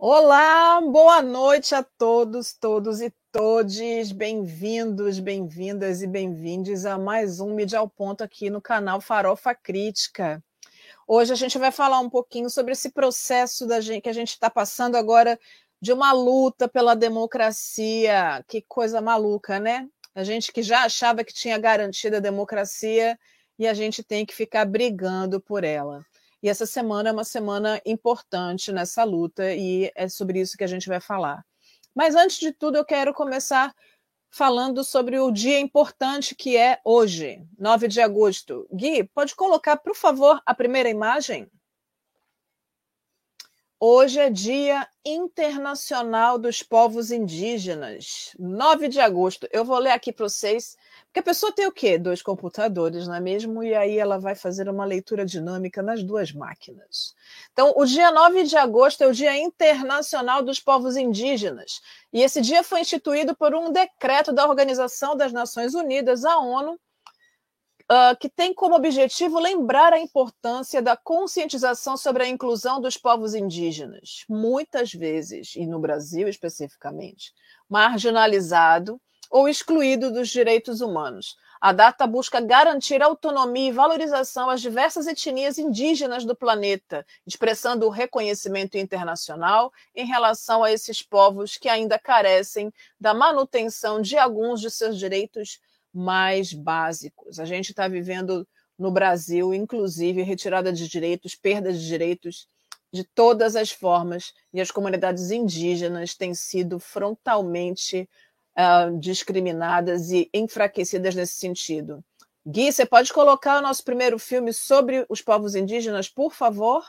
Olá, boa noite a todos, todos e todes. Bem-vindos, bem-vindas e bem-vindes a mais um Mídia ao Ponto aqui no canal Farofa Crítica. Hoje a gente vai falar um pouquinho sobre esse processo gente, que a gente está passando agora de uma luta pela democracia. Que coisa maluca, né? A gente que já achava que tinha garantida a democracia e a gente tem que ficar brigando por ela. E essa semana é uma semana importante nessa luta e é sobre isso que a gente vai falar. Mas antes de tudo, eu quero começar falando sobre o dia importante que é hoje, 9 de agosto. Gui, pode colocar, por favor, a primeira imagem? Hoje é Dia Internacional dos Povos Indígenas, 9 de agosto. Eu vou ler aqui para vocês porque a pessoa tem o quê? Dois computadores, não é mesmo? E aí ela vai fazer uma leitura dinâmica nas duas máquinas. Então, o dia 9 de agosto é o Dia Internacional dos Povos Indígenas. E esse dia foi instituído por um decreto da Organização das Nações Unidas, a ONU, Uh, que tem como objetivo lembrar a importância da conscientização sobre a inclusão dos povos indígenas, muitas vezes, e no Brasil especificamente, marginalizado ou excluído dos direitos humanos. A data busca garantir autonomia e valorização às diversas etnias indígenas do planeta, expressando o reconhecimento internacional em relação a esses povos que ainda carecem da manutenção de alguns de seus direitos mais básicos. A gente está vivendo no Brasil, inclusive, retirada de direitos, perda de direitos de todas as formas, e as comunidades indígenas têm sido frontalmente uh, discriminadas e enfraquecidas nesse sentido. Gui, você pode colocar o nosso primeiro filme sobre os povos indígenas, por favor?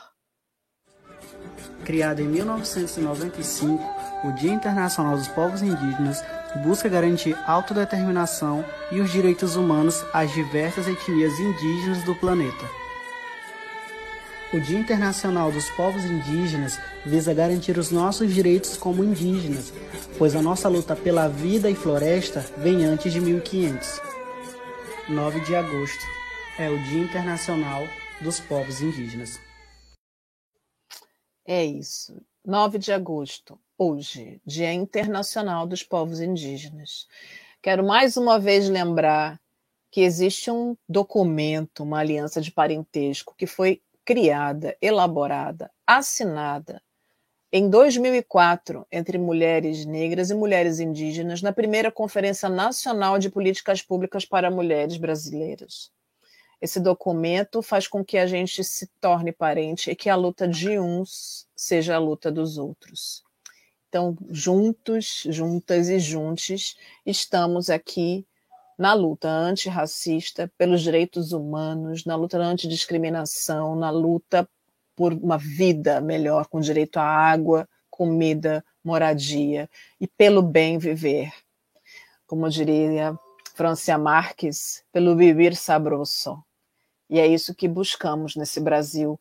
Criado em 1995, o Dia Internacional dos Povos Indígenas busca garantir autodeterminação e os direitos humanos às diversas etnias indígenas do planeta. O Dia Internacional dos Povos Indígenas visa garantir os nossos direitos como indígenas, pois a nossa luta pela vida e floresta vem antes de 1500. 9 de agosto é o Dia Internacional dos Povos Indígenas. É isso. 9 de agosto, hoje, Dia Internacional dos Povos Indígenas. Quero mais uma vez lembrar que existe um documento, uma aliança de parentesco, que foi criada, elaborada, assinada em 2004 entre mulheres negras e mulheres indígenas na primeira Conferência Nacional de Políticas Públicas para Mulheres Brasileiras. Esse documento faz com que a gente se torne parente e que a luta de uns seja a luta dos outros. Então, juntos, juntas e juntos, estamos aqui na luta antirracista, pelos direitos humanos, na luta antidiscriminação, na luta por uma vida melhor, com direito à água, comida, moradia e pelo bem viver. Como diria Francia Marques, pelo vivir sabroso. E é isso que buscamos nesse Brasil.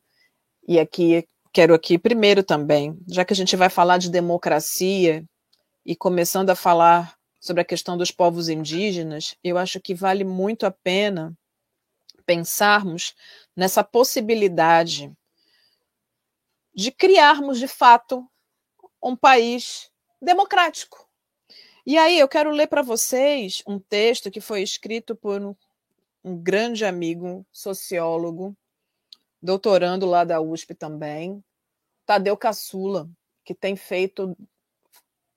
E aqui quero aqui primeiro também, já que a gente vai falar de democracia e começando a falar sobre a questão dos povos indígenas, eu acho que vale muito a pena pensarmos nessa possibilidade de criarmos, de fato, um país democrático. E aí eu quero ler para vocês um texto que foi escrito por um grande amigo, sociólogo, doutorando lá da USP também, Tadeu Caçula, que tem feito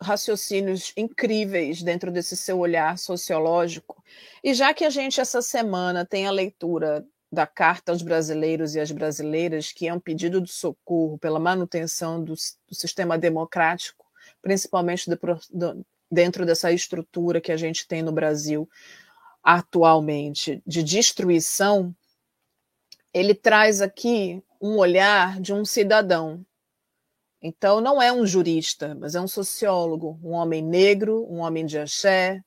raciocínios incríveis dentro desse seu olhar sociológico. E já que a gente essa semana tem a leitura da Carta aos Brasileiros e às Brasileiras, que é um pedido de socorro pela manutenção do, do sistema democrático, principalmente do, dentro dessa estrutura que a gente tem no Brasil atualmente de destruição, ele traz aqui um olhar de um cidadão, então, não é um jurista, mas é um sociólogo, um homem negro, um homem de axé,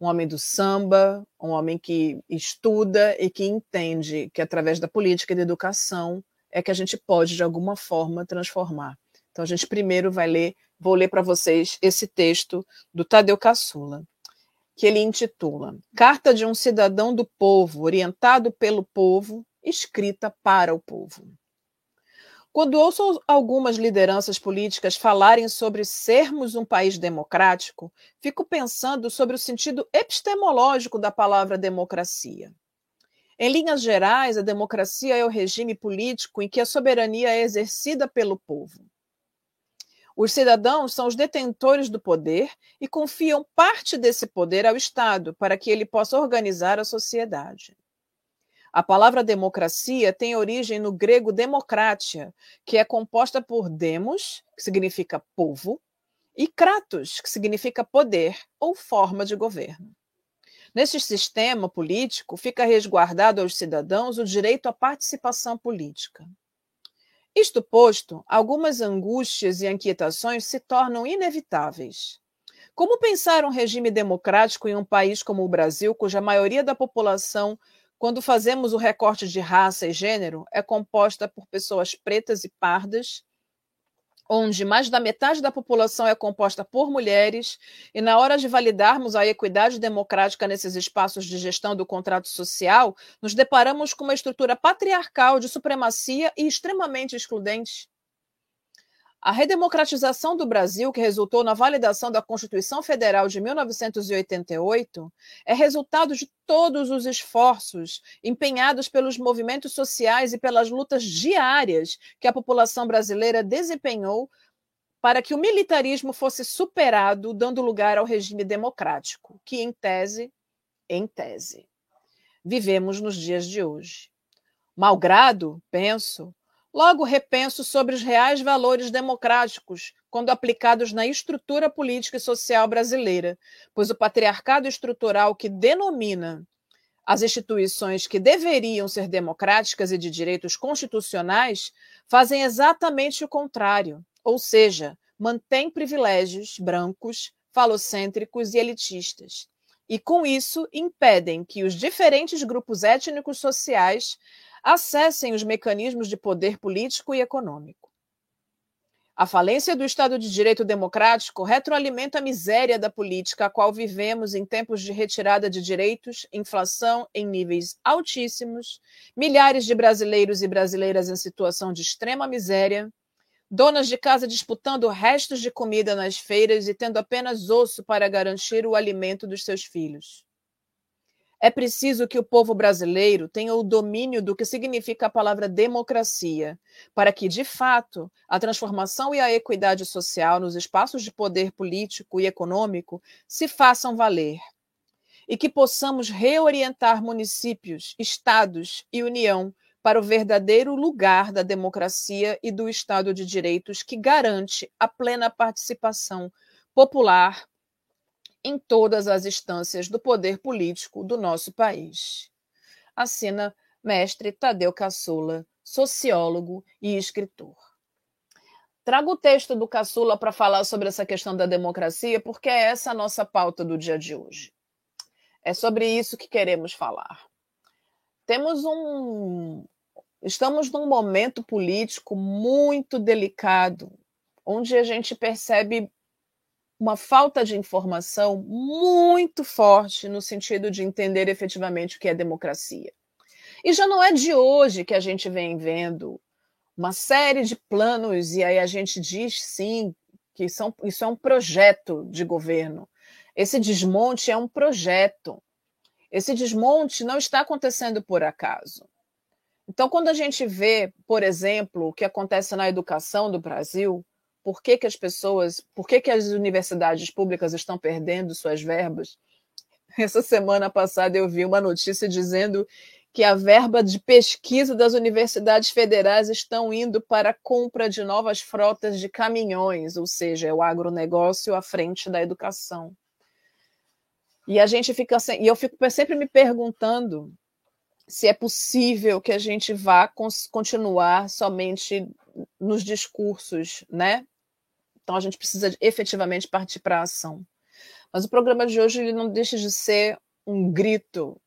um homem do samba, um homem que estuda e que entende que através da política e da educação é que a gente pode, de alguma forma, transformar. Então, a gente primeiro vai ler, vou ler para vocês esse texto do Tadeu Caçula, que ele intitula Carta de um Cidadão do Povo, orientado pelo povo, escrita para o povo. Quando ouço algumas lideranças políticas falarem sobre sermos um país democrático, fico pensando sobre o sentido epistemológico da palavra democracia. Em linhas gerais, a democracia é o regime político em que a soberania é exercida pelo povo. Os cidadãos são os detentores do poder e confiam parte desse poder ao Estado para que ele possa organizar a sociedade. A palavra democracia tem origem no grego democratia, que é composta por demos, que significa povo, e kratos, que significa poder ou forma de governo. Neste sistema político, fica resguardado aos cidadãos o direito à participação política. Isto posto, algumas angústias e inquietações se tornam inevitáveis. Como pensar um regime democrático em um país como o Brasil, cuja maioria da população quando fazemos o recorte de raça e gênero, é composta por pessoas pretas e pardas, onde mais da metade da população é composta por mulheres, e na hora de validarmos a equidade democrática nesses espaços de gestão do contrato social, nos deparamos com uma estrutura patriarcal de supremacia e extremamente excludente. A redemocratização do Brasil, que resultou na validação da Constituição Federal de 1988, é resultado de todos os esforços empenhados pelos movimentos sociais e pelas lutas diárias que a população brasileira desempenhou para que o militarismo fosse superado, dando lugar ao regime democrático, que em tese, em tese, vivemos nos dias de hoje. Malgrado, penso, Logo, repenso sobre os reais valores democráticos quando aplicados na estrutura política e social brasileira, pois o patriarcado estrutural que denomina as instituições que deveriam ser democráticas e de direitos constitucionais fazem exatamente o contrário, ou seja, mantém privilégios brancos, falocêntricos e elitistas. E com isso impedem que os diferentes grupos étnicos sociais acessem os mecanismos de poder político e econômico. A falência do Estado de Direito democrático retroalimenta a miséria da política a qual vivemos em tempos de retirada de direitos, inflação em níveis altíssimos, milhares de brasileiros e brasileiras em situação de extrema miséria, donas de casa disputando restos de comida nas feiras e tendo apenas osso para garantir o alimento dos seus filhos. É preciso que o povo brasileiro tenha o domínio do que significa a palavra democracia, para que, de fato, a transformação e a equidade social nos espaços de poder político e econômico se façam valer. E que possamos reorientar municípios, estados e União para o verdadeiro lugar da democracia e do Estado de Direitos que garante a plena participação popular em todas as instâncias do poder político do nosso país. Assina mestre Tadeu Caçula, sociólogo e escritor. Trago o texto do Caçula para falar sobre essa questão da democracia, porque é essa a nossa pauta do dia de hoje. É sobre isso que queremos falar. Temos um. Estamos num momento político muito delicado, onde a gente percebe uma falta de informação muito forte no sentido de entender efetivamente o que é democracia. E já não é de hoje que a gente vem vendo uma série de planos, e aí a gente diz sim que são, isso é um projeto de governo. Esse desmonte é um projeto. Esse desmonte não está acontecendo por acaso. Então, quando a gente vê, por exemplo, o que acontece na educação do Brasil, por que, que as pessoas, por que, que as universidades públicas estão perdendo suas verbas. Essa semana passada eu vi uma notícia dizendo que a verba de pesquisa das universidades federais estão indo para a compra de novas frotas de caminhões, ou seja, é o agronegócio à frente da educação. E a gente fica e eu fico sempre me perguntando se é possível que a gente vá continuar somente nos discursos, né? Então a gente precisa efetivamente partir para a ação. Mas o programa de hoje ele não deixa de ser um grito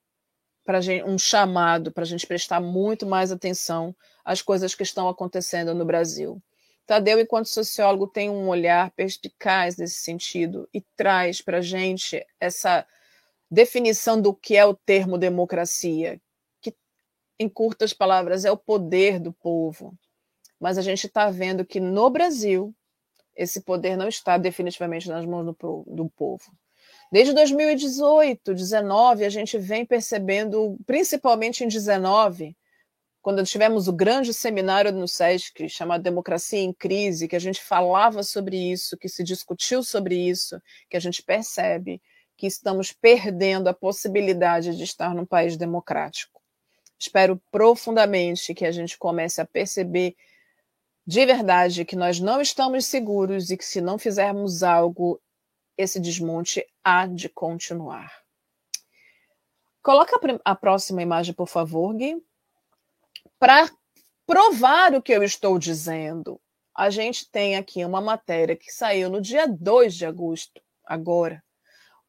para um chamado para a gente prestar muito mais atenção às coisas que estão acontecendo no Brasil. Tadeu, enquanto sociólogo, tem um olhar perspicaz nesse sentido e traz para a gente essa definição do que é o termo democracia, que, em curtas palavras, é o poder do povo, mas a gente está vendo que no Brasil esse poder não está definitivamente nas mãos do, do povo. Desde 2018, 19, a gente vem percebendo, principalmente em 19, quando tivemos o grande seminário no SESC, chamado Democracia em Crise, que a gente falava sobre isso, que se discutiu sobre isso, que a gente percebe que estamos perdendo a possibilidade de estar num país democrático. Espero profundamente que a gente comece a perceber de verdade que nós não estamos seguros e que se não fizermos algo, esse desmonte há de continuar. Coloca a, próxima imagem, por favor, Gui. Para provar o que eu estou dizendo, a gente tem aqui uma matéria que saiu no dia 2 de agosto, agora,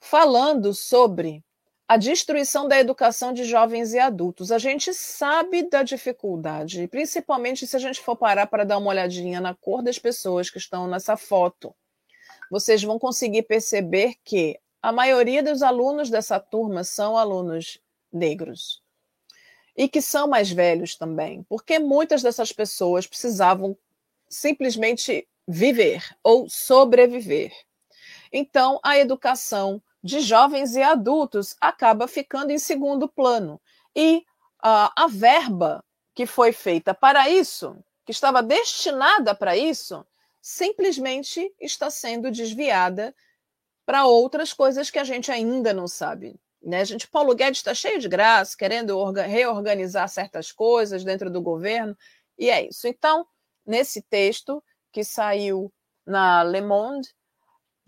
falando sobre a destruição da educação de jovens e adultos. A gente sabe da dificuldade, principalmente se a gente for parar para dar uma olhadinha na cor das pessoas que estão nessa foto. Vocês vão conseguir perceber que a maioria dos alunos dessa turma são alunos negros. E que são mais velhos também, porque muitas dessas pessoas precisavam simplesmente viver ou sobreviver. Então, a educação de jovens e adultos acaba ficando em segundo plano. E uh, a verba que foi feita para isso, que estava destinada para isso, simplesmente está sendo desviada para outras coisas que a gente ainda não sabe. Né? A gente, Paulo Guedes está cheio de graça, querendo reorganizar certas coisas dentro do governo, e é isso. Então, nesse texto que saiu na Le Monde,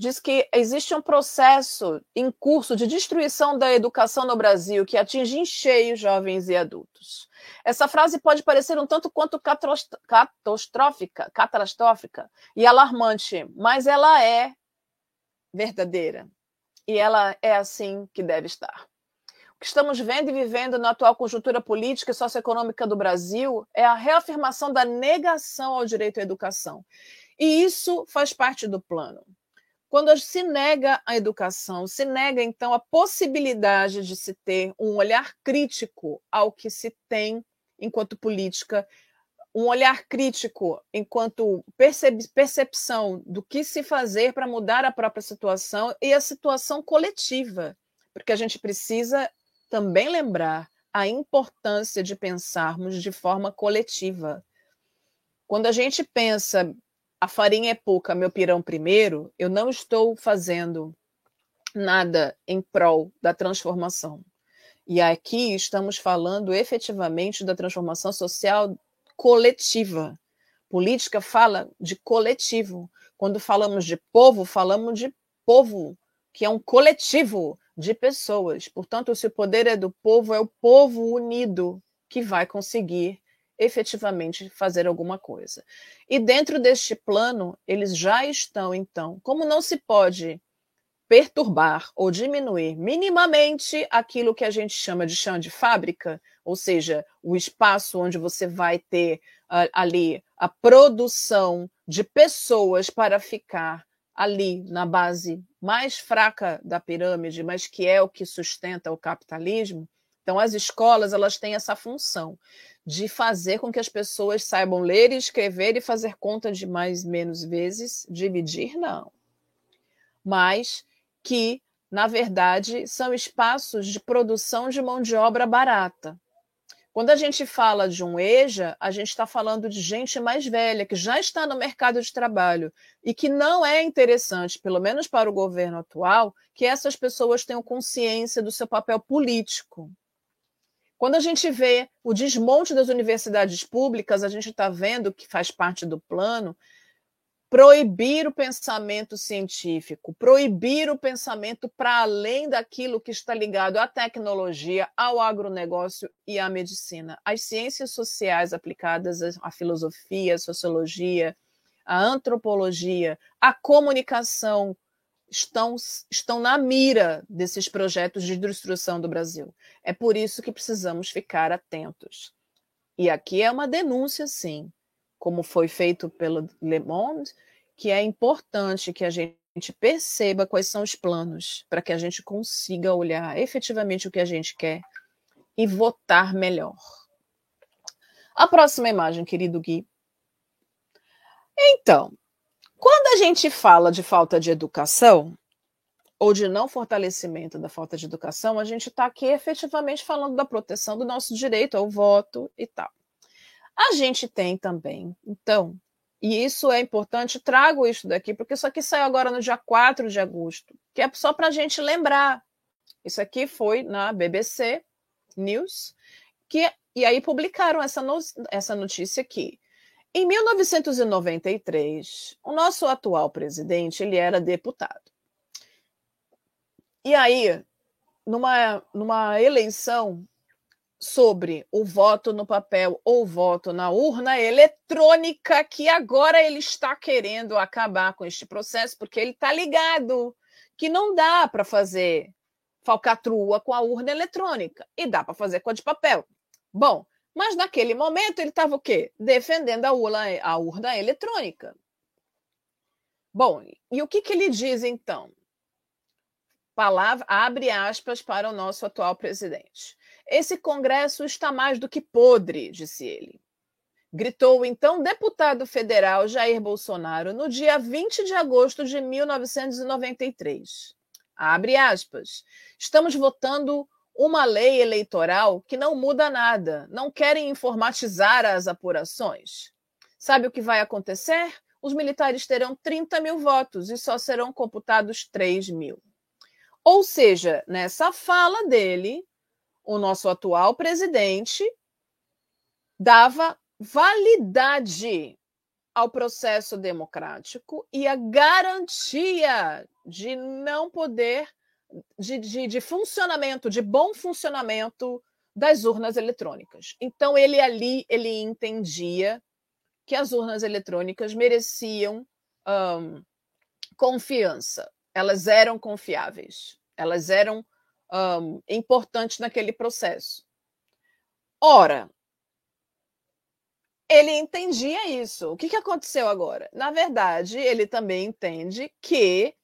diz que existe um processo em curso de destruição da educação no Brasil que atinge em cheio jovens e adultos. Essa frase pode parecer um tanto quanto catastrófica, catastrófica e alarmante, mas ela é verdadeira. E ela é assim que deve estar. O que estamos vendo e vivendo na atual conjuntura política e socioeconômica do Brasil é a reafirmação da negação ao direito à educação. E isso faz parte do plano. Quando se nega a educação, se nega então a possibilidade de se ter um olhar crítico ao que se tem enquanto política, um olhar crítico enquanto percep percepção do que se fazer para mudar a própria situação e a situação coletiva, porque a gente precisa também lembrar a importância de pensarmos de forma coletiva. Quando a gente pensa a farinha é pouca, meu pirão primeiro, eu não estou fazendo nada em prol da transformação. E aqui estamos falando efetivamente da transformação social coletiva. Política fala de coletivo. Quando falamos de povo, falamos de povo, que é um coletivo de pessoas. Portanto, se o poder é do povo, é o povo unido que vai conseguir efetivamente fazer alguma coisa. E dentro deste plano, eles já estão, então, como não se pode perturbar ou diminuir minimamente aquilo que a gente chama de chão de fábrica, ou seja, o espaço onde você vai ter uh, ali a produção de pessoas para ficar ali na base mais fraca da pirâmide, mas que é o que sustenta o capitalismo. Então, as escolas elas têm essa função de fazer com que as pessoas saibam ler e escrever e fazer conta de mais menos vezes, dividir não. Mas que, na verdade, são espaços de produção de mão de obra barata. Quando a gente fala de um EJA, a gente está falando de gente mais velha, que já está no mercado de trabalho e que não é interessante, pelo menos para o governo atual, que essas pessoas tenham consciência do seu papel político. Quando a gente vê o desmonte das universidades públicas, a gente está vendo que faz parte do plano proibir o pensamento científico, proibir o pensamento para além daquilo que está ligado à tecnologia, ao agronegócio e à medicina. As ciências sociais aplicadas à filosofia, à sociologia, à antropologia, à comunicação estão, estão na mira desses projetos de destruição do Brasil. É por isso que precisamos ficar atentos. E aqui é uma denúncia, sim, como foi feito pelo Le Monde, que é importante que a gente perceba quais são os planos para que a gente consiga olhar efetivamente o que a gente quer e votar melhor. A próxima imagem, querido Gui. Então, quando a gente fala de falta de educação, ou de não fortalecimento da falta de educação, a gente está aqui efetivamente falando da proteção do nosso direito ao voto e tal. A gente tem também, então, e isso é importante, trago isso daqui, porque isso aqui saiu agora no dia 4 de agosto, que é só para a gente lembrar. Isso aqui foi na BBC News, que, e aí publicaram essa, no, essa notícia aqui. Em 1993, o nosso atual presidente ele era deputado. E aí, numa, numa eleição sobre o voto no papel ou voto na urna eletrônica, que agora ele está querendo acabar com este processo, porque ele está ligado que não dá para fazer falcatrua com a urna eletrônica e dá para fazer com a de papel. Bom, mas naquele momento ele estava o quê? Defendendo a urna, a urna eletrônica. Bom, e o que, que ele diz então? Palavra, abre aspas para o nosso atual presidente. Esse Congresso está mais do que podre, disse ele. Gritou então deputado federal Jair Bolsonaro no dia 20 de agosto de 1993. Abre aspas. Estamos votando uma lei eleitoral que não muda nada. Não querem informatizar as apurações. Sabe o que vai acontecer? Os militares terão 30 mil votos e só serão computados 3 mil. Ou seja, nessa fala dele, o nosso atual presidente dava validade ao processo democrático e a garantia de não poder, de, de, de, funcionamento, de bom funcionamento das urnas eletrônicas. Então, ele ali, ele entendia que as urnas eletrônicas mereciam um, confiança, elas eram confiáveis, elas eram um, importantes naquele processo. Ora, ele entendia isso. O que, que aconteceu agora? Na verdade, ele também entende que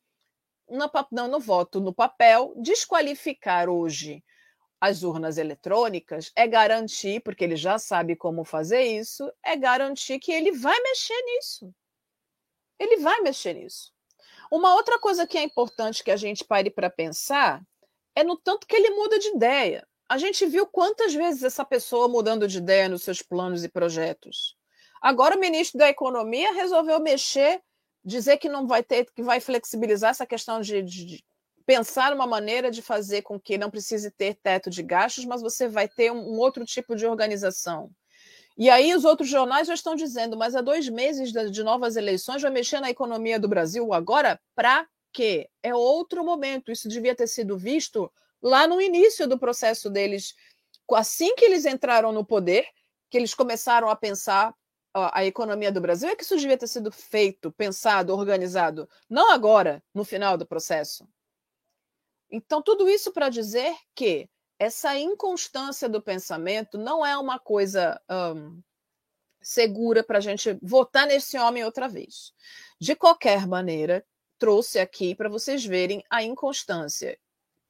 no, não, no voto no papel, desqualificar hoje as urnas eletrônicas é garantir, porque ele já sabe como fazer isso, é garantir que ele vai mexer nisso. Ele vai mexer nisso. Uma outra coisa que é importante que a gente pare para pensar é no tanto que ele muda de ideia. A gente viu quantas vezes essa pessoa mudando de ideia nos seus planos e projetos. Agora o ministro da Economia resolveu mexer, dizer que não vai ter, que vai flexibilizar essa questão de, de, pensar uma maneira de fazer com que não precise ter teto de gastos, mas você vai ter um, um outro tipo de organização. E aí os outros jornais já estão dizendo, mas há dois meses de novas eleições vai mexer na economia do Brasil agora para quê? É outro momento. Isso devia ter sido visto lá no início do processo deles, assim que eles entraram no poder, que eles começaram a pensar a economia do Brasil, é que isso devia ter sido feito, pensado, organizado, não agora, no final do processo. Então, tudo isso para dizer que essa inconstância do pensamento não é uma coisa um, segura para a gente votar nesse homem outra vez. De qualquer maneira, trouxe aqui para vocês verem a inconstância.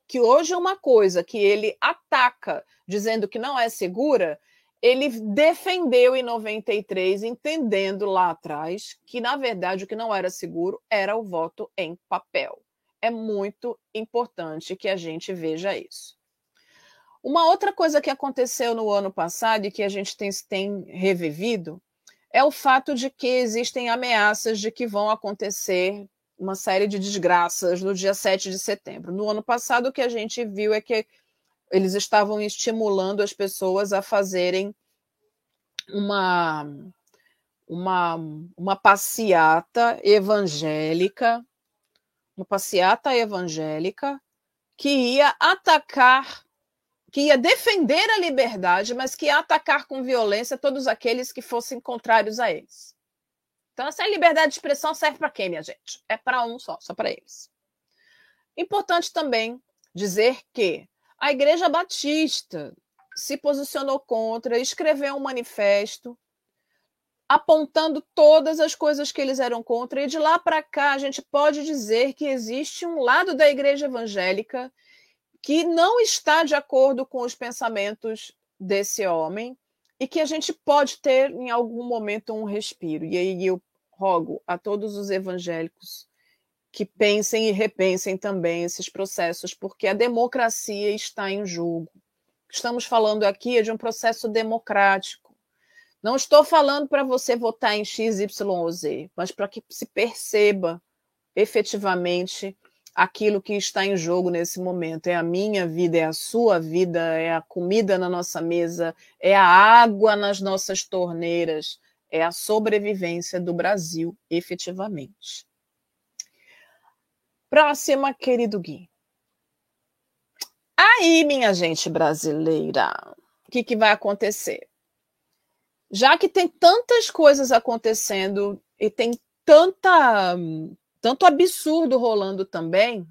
Que hoje é uma coisa que ele ataca, dizendo que não é segura, ele defendeu em 93, entendendo lá atrás que, na verdade, o que não era seguro era o voto em papel. É muito importante que a gente veja isso. Uma outra coisa que aconteceu no ano passado e que a gente tem, tem revivido é o fato de que existem ameaças de que vão acontecer uma série de desgraças no dia 7 de setembro. No ano passado, o que a gente viu é que eles estavam estimulando as pessoas a fazerem uma, uma, uma passeata evangélica, uma passeata evangélica que ia atacar, que ia defender a liberdade, mas que ia atacar com violência todos aqueles que fossem contrários a eles. Então, essa liberdade de expressão serve para quem, minha gente? É para um só, só para eles. Importante também dizer que a Igreja Batista se posicionou contra, escreveu um manifesto apontando todas as coisas que eles eram contra, e de lá para cá a gente pode dizer que existe um lado da igreja evangélica que não está de acordo com os pensamentos desse homem e que a gente pode ter em algum momento um respiro. E aí eu rogo a todos os evangélicos que pensem e repensem também esses processos, porque a democracia está em jogo. Estamos falando aqui é de um processo democrático. Não estou falando para você votar em X, Y ou Z, mas para que se perceba efetivamente aquilo que está em jogo nesse momento. É a minha vida, é a sua vida, é a comida na nossa mesa, é a água nas nossas torneiras, é a sobrevivência do Brasil, efetivamente. Próxima, querido Gui. Aí, minha gente brasileira, o que, que vai acontecer? Já que tem tantas coisas acontecendo e tem tanta, tanto absurdo rolando também,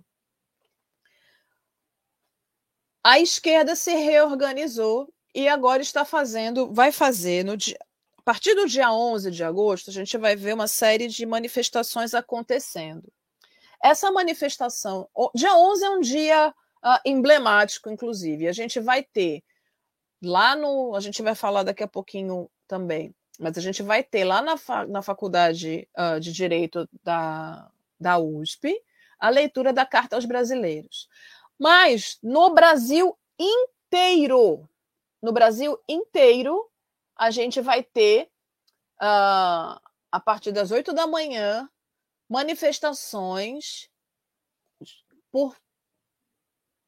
a esquerda se reorganizou e agora está fazendo, vai fazer no dia, a partir do dia 11 de agosto, a gente vai ver uma série de manifestações acontecendo. Essa manifestação, dia 11 é um dia uh, emblemático, inclusive. A gente vai ter lá no. A gente vai falar daqui a pouquinho também, mas a gente vai ter lá na, fa, na Faculdade uh, de Direito da, da USP a leitura da Carta aos Brasileiros. Mas no Brasil inteiro, no Brasil inteiro, a gente vai ter, uh, a partir das oito da manhã, manifestações por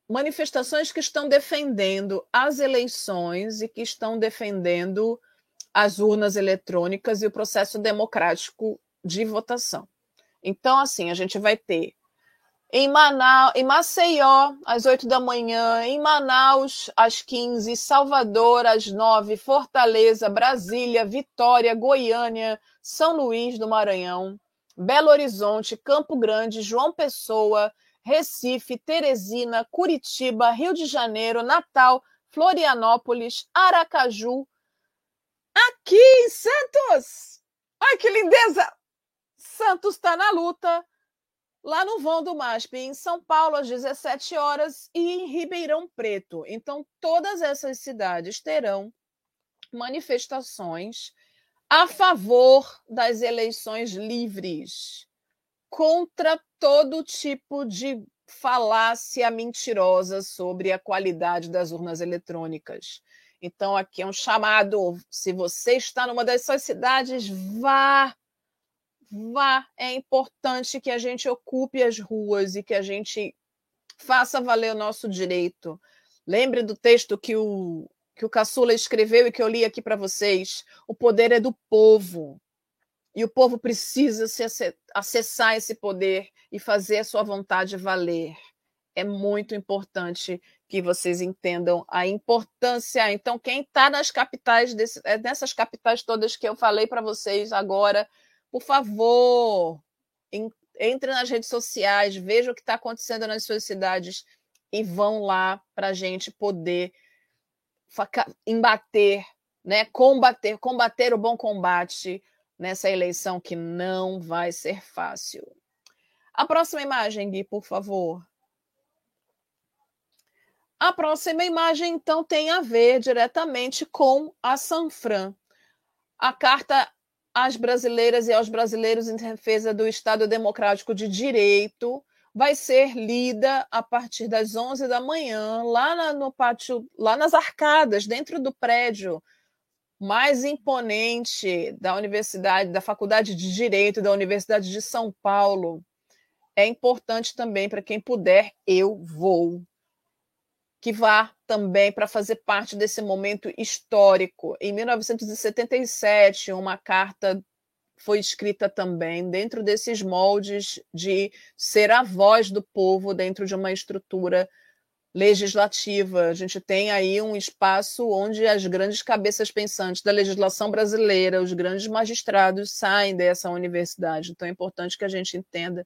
manifestações que estão defendendo as eleições e que estão defendendo as urnas eletrônicas e o processo democrático de votação. Então, assim, a gente vai ter em Manaus, em Maceió, às 8 da manhã, em Manaus, às 15, Salvador, às 9, Fortaleza, Brasília, Vitória, Goiânia, São Luís do Maranhão, Belo Horizonte, Campo Grande, João Pessoa, Recife, Teresina, Curitiba, Rio de Janeiro, Natal, Florianópolis, Aracaju. Aqui em Santos! Ai, que lindeza! Santos está na luta. Lá no vão do MASP, em São Paulo, às 17 horas, e em Ribeirão Preto. Então, todas essas cidades terão manifestações a favor das eleições livres, contra todo tipo de falácia mentirosa sobre a qualidade das urnas eletrônicas. Então, aqui é um chamado. Se você está numa dessas cidades, vá. Vá. É importante que a gente ocupe as ruas e que a gente faça valer o nosso direito. Lembre do texto que o que o Caçula escreveu e que eu li aqui para vocês. O poder é do povo. E o povo precisa se acessar esse poder e fazer a sua vontade valer. É muito importante que vocês entendam a importância. Então, quem está nas capitais, desse, é nessas capitais todas que eu falei para vocês agora, por favor, entre nas redes sociais, veja o que está acontecendo nas suas cidades e vão lá para a gente poder embater, né, combater, combater o bom combate nessa eleição que não vai ser fácil. A próxima imagem, Gui, por favor. A próxima imagem, então, tem a ver diretamente com a Sanfran. A carta às brasileiras e aos brasileiros em defesa do Estado Democrático de Direito, vai ser lida a partir das 11 da manhã, lá na, no pátio, lá nas arcadas, dentro do prédio mais imponente da Universidade, da Faculdade de Direito da Universidade de São Paulo. É importante também para quem puder, eu vou. Que vá também para fazer parte desse momento histórico. Em 1977, uma carta foi escrita também dentro desses moldes de ser a voz do povo dentro de uma estrutura legislativa. A gente tem aí um espaço onde as grandes cabeças pensantes da legislação brasileira, os grandes magistrados saem dessa universidade. Então é importante que a gente entenda.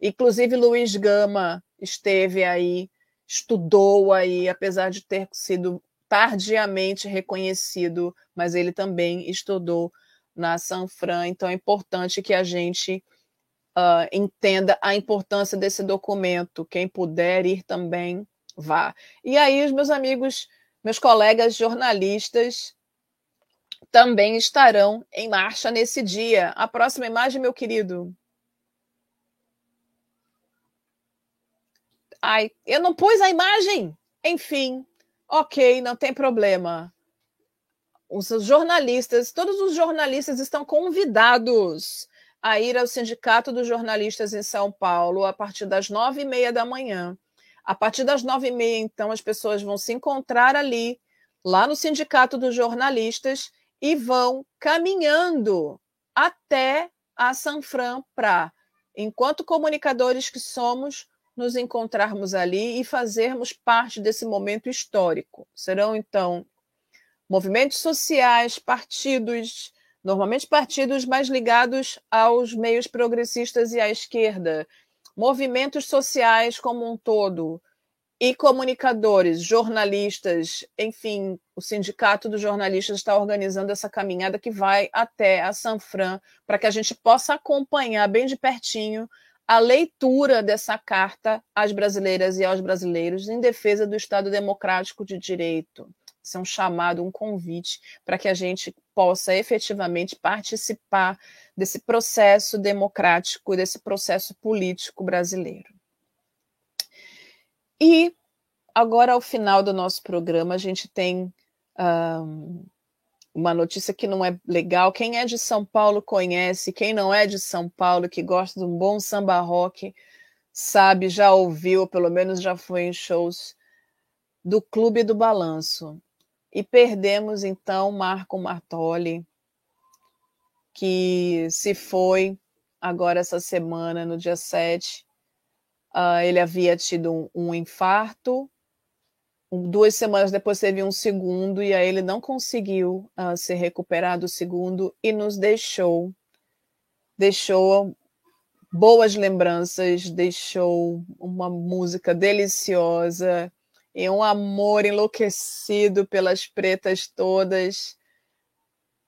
Inclusive Luiz Gama esteve aí, estudou aí, apesar de ter sido tardiamente reconhecido, mas ele também estudou na Sanfran, então é importante que a gente uh, entenda a importância desse documento. Quem puder ir também, vá. E aí, os meus amigos, meus colegas jornalistas, também estarão em marcha nesse dia. A próxima imagem, meu querido. Ai, eu não pus a imagem. Enfim, ok, não tem problema. Os jornalistas, todos os jornalistas estão convidados a ir ao Sindicato dos Jornalistas em São Paulo a partir das nove e meia da manhã. A partir das nove e meia, então, as pessoas vão se encontrar ali, lá no Sindicato dos Jornalistas, e vão caminhando até a Sanfran para, enquanto comunicadores que somos, nos encontrarmos ali e fazermos parte desse momento histórico. Serão, então, movimentos sociais, partidos, normalmente partidos mais ligados aos meios progressistas e à esquerda, movimentos sociais como um todo, e comunicadores, jornalistas, enfim, o Sindicato dos Jornalistas está organizando essa caminhada que vai até a Sanfran para que a gente possa acompanhar bem de pertinho a leitura dessa carta às brasileiras e aos brasileiros em defesa do Estado Democrático de Direito. Isso é um chamado, um convite para que a gente possa efetivamente participar desse processo democrático, desse processo político brasileiro. E agora, ao final do nosso programa, a gente tem um, uma notícia que não é legal. Quem é de São Paulo conhece, quem não é de São Paulo, que gosta de um bom samba rock, sabe, já ouviu, ou pelo menos já foi em shows do Clube do Balanço. E perdemos então Marco Martoli, que se foi agora essa semana, no dia 7. Uh, ah, ele havia tido um, um infarto, duas semanas depois teve um segundo, e aí ele não conseguiu uh, se recuperar do segundo e nos deixou. Deixou boas lembranças, deixou uma música deliciosa e um amor enlouquecido pelas pretas todas.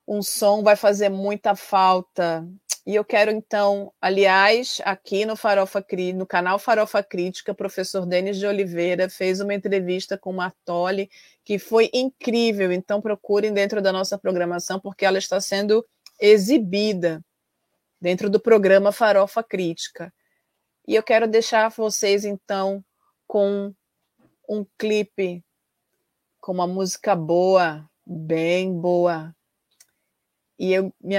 Um som vai fazer muita falta. E eu quero então, aliás, aqui no Farofa no canal Farofa Crítica, o professor Denis de Oliveira fez uma entrevista com Martoli que foi incrível. Então procurem dentro da nossa programação porque ela está sendo exibida dentro do programa Farofa Crítica. E eu quero deixar vocês então com um clipe com uma música boa, bem boa. E eu me,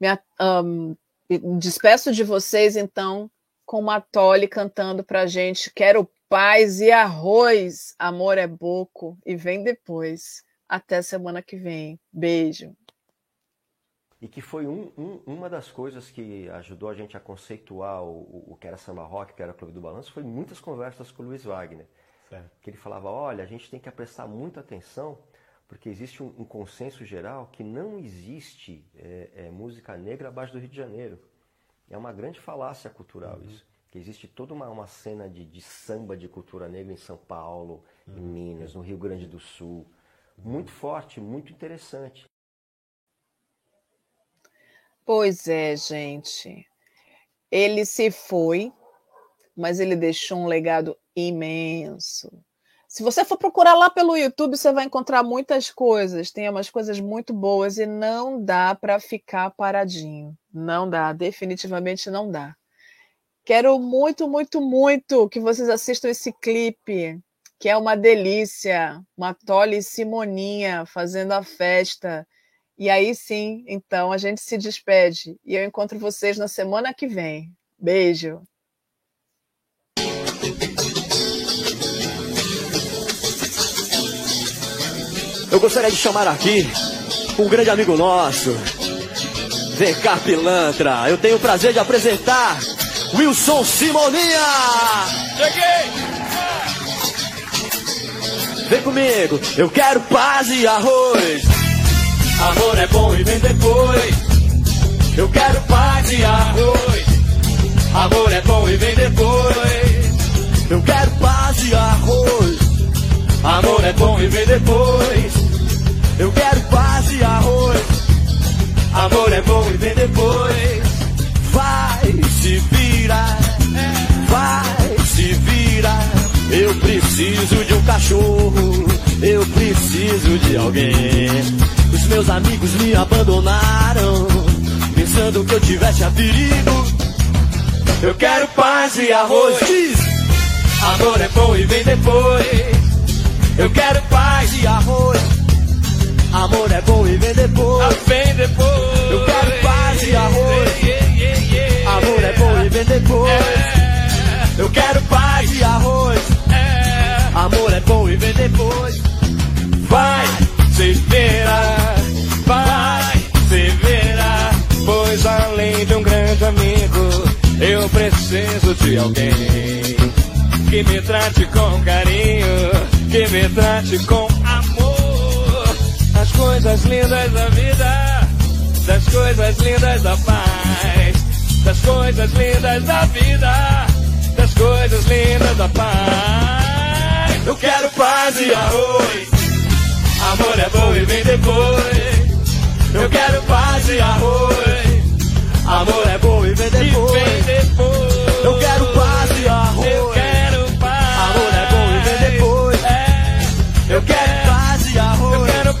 me um, despeço de vocês, então, com uma Tole cantando pra gente. Quero paz e arroz, amor é boco, e vem depois. Até semana que vem. Beijo. E que foi um, um, uma das coisas que ajudou a gente a conceituar o, o que era samba rock, que era Clube do Balanço, foi muitas conversas com o Luiz Wagner. Certo. Que ele falava, olha, a gente tem que prestar muita atenção, porque existe um, um consenso geral que não existe é, é, música negra abaixo do Rio de Janeiro. É uma grande falácia cultural uhum. isso. Que existe toda uma, uma cena de, de, samba de cultura negra em São Paulo, uhum. em Minas, no Rio Grande do Sul. Muito forte, muito interessante. Pois é, gente. Ele se foi, mas ele deixou um legado imenso. Se você for procurar lá pelo YouTube, você vai encontrar muitas coisas. Tem umas coisas muito boas e não dá para ficar paradinho. Não dá, definitivamente não dá. Quero muito, muito, muito que vocês assistam esse clipe, que é uma delícia. Uma Tole Simoninha fazendo a festa. E aí sim, então, a gente se despede. E eu encontro vocês na semana que vem. Beijo! Eu gostaria de chamar aqui um grande amigo nosso. Cá, pilantra. Eu tenho o prazer de apresentar Wilson Simoninha. Cheguei! Vem comigo, eu quero paz e arroz. Amor é bom e vem depois. Eu quero paz e arroz. Amor é bom e vem depois. Eu quero paz e arroz. Amor é bom e vem depois. Eu quero paz e arroz. Amor é bom e vem depois. Vai se virar, vai se virar. Eu preciso de um cachorro, eu preciso de alguém. Os meus amigos me abandonaram, pensando que eu tivesse a perigo. Eu quero paz e arroz. Amor é bom e vem depois. Eu quero paz e arroz. Amor é bom e vem depois. Ah, vem depois. Eu quero paz e arroz. Amor é bom e vem depois. É. Eu quero paz e arroz. É. Amor é bom e vem depois. Vai, se verá. Vai, se verá. Pois além de um grande amigo, eu preciso de alguém que me trate com carinho, que me trate com amor coisas lindas da vida, das coisas lindas da paz, das coisas lindas da vida, das coisas lindas da paz. Eu quero paz e arroz, amor é bom e vem depois. Eu quero paz e arroz, amor é bom e vem depois. E vem depois. Eu quero paz e arroz. Eu quero paz. Amor é bom e vem depois. É. Eu quero paz e arroz. Eu quero